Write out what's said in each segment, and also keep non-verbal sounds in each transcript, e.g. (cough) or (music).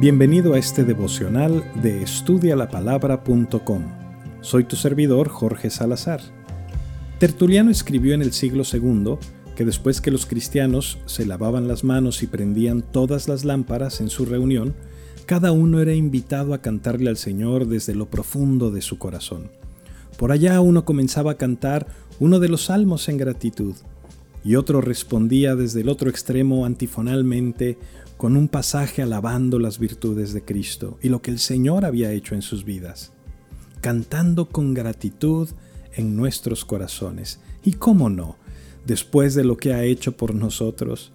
Bienvenido a este devocional de estudialapalabra.com. Soy tu servidor Jorge Salazar. Tertuliano escribió en el siglo II que después que los cristianos se lavaban las manos y prendían todas las lámparas en su reunión, cada uno era invitado a cantarle al Señor desde lo profundo de su corazón. Por allá uno comenzaba a cantar uno de los salmos en gratitud, y otro respondía desde el otro extremo antifonalmente con un pasaje alabando las virtudes de Cristo y lo que el Señor había hecho en sus vidas, cantando con gratitud en nuestros corazones. Y cómo no, después de lo que ha hecho por nosotros.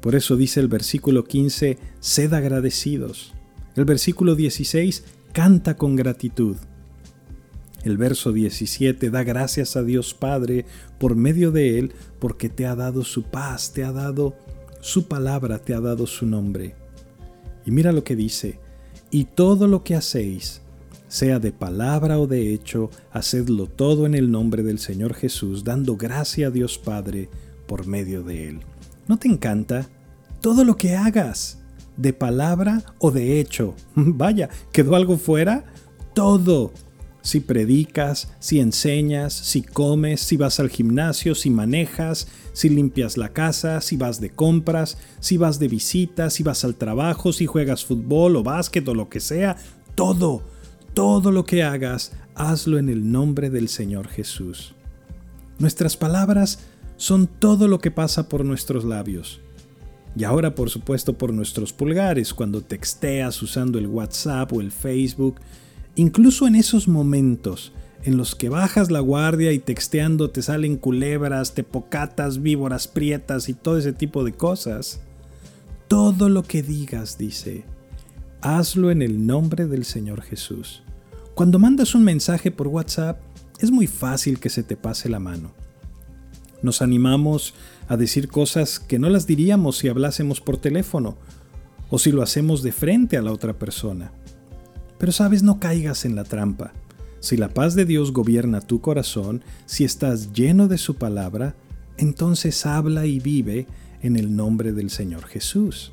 Por eso dice el versículo 15, sed agradecidos. El versículo 16, canta con gratitud. El verso 17 da gracias a Dios Padre por medio de Él porque te ha dado su paz, te ha dado su palabra te ha dado su nombre. Y mira lo que dice, y todo lo que hacéis, sea de palabra o de hecho, hacedlo todo en el nombre del Señor Jesús, dando gracia a Dios Padre por medio de Él. ¿No te encanta? Todo lo que hagas, de palabra o de hecho. (laughs) Vaya, ¿quedó algo fuera? Todo si predicas, si enseñas, si comes, si vas al gimnasio, si manejas, si limpias la casa, si vas de compras, si vas de visita, si vas al trabajo, si juegas fútbol o básquet o lo que sea, todo, todo lo que hagas, hazlo en el nombre del Señor Jesús. Nuestras palabras son todo lo que pasa por nuestros labios. Y ahora por supuesto por nuestros pulgares, cuando texteas usando el WhatsApp o el Facebook, Incluso en esos momentos en los que bajas la guardia y texteando te salen culebras, tepocatas, víboras prietas y todo ese tipo de cosas, todo lo que digas, dice, hazlo en el nombre del Señor Jesús. Cuando mandas un mensaje por WhatsApp, es muy fácil que se te pase la mano. Nos animamos a decir cosas que no las diríamos si hablásemos por teléfono o si lo hacemos de frente a la otra persona. Pero sabes, no caigas en la trampa. Si la paz de Dios gobierna tu corazón, si estás lleno de su palabra, entonces habla y vive en el nombre del Señor Jesús.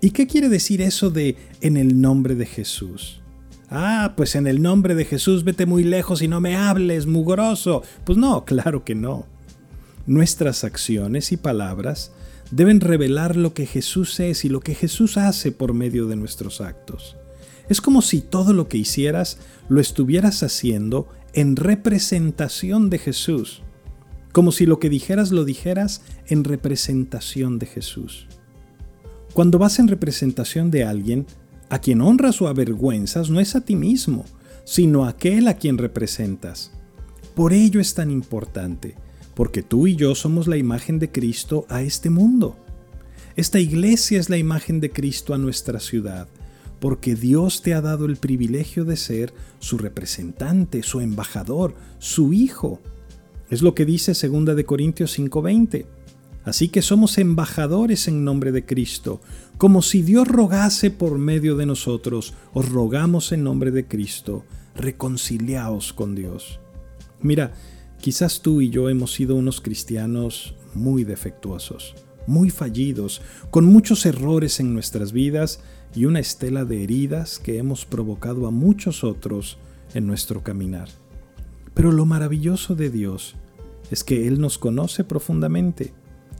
¿Y qué quiere decir eso de en el nombre de Jesús? Ah, pues en el nombre de Jesús vete muy lejos y no me hables, mugroso. Pues no, (laughs) claro que no. Nuestras acciones y palabras deben revelar lo que Jesús es y lo que Jesús hace por medio de nuestros actos. Es como si todo lo que hicieras lo estuvieras haciendo en representación de Jesús. Como si lo que dijeras lo dijeras en representación de Jesús. Cuando vas en representación de alguien, a quien honras o avergüenzas no es a ti mismo, sino a aquel a quien representas. Por ello es tan importante, porque tú y yo somos la imagen de Cristo a este mundo. Esta iglesia es la imagen de Cristo a nuestra ciudad porque Dios te ha dado el privilegio de ser su representante, su embajador, su hijo. Es lo que dice 2 de Corintios 5:20. Así que somos embajadores en nombre de Cristo, como si Dios rogase por medio de nosotros, os rogamos en nombre de Cristo, reconciliaos con Dios. Mira, quizás tú y yo hemos sido unos cristianos muy defectuosos, muy fallidos, con muchos errores en nuestras vidas y una estela de heridas que hemos provocado a muchos otros en nuestro caminar. Pero lo maravilloso de Dios es que Él nos conoce profundamente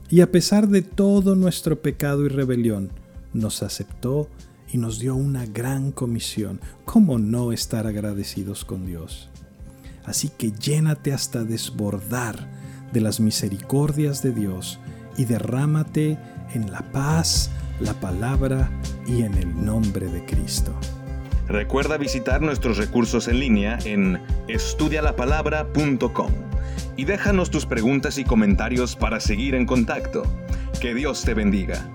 y a pesar de todo nuestro pecado y rebelión, nos aceptó y nos dio una gran comisión. ¿Cómo no estar agradecidos con Dios? Así que llénate hasta desbordar de las misericordias de Dios y derrámate en la paz, la palabra y en el nombre de Cristo. Recuerda visitar nuestros recursos en línea en estudialapalabra.com y déjanos tus preguntas y comentarios para seguir en contacto. Que Dios te bendiga.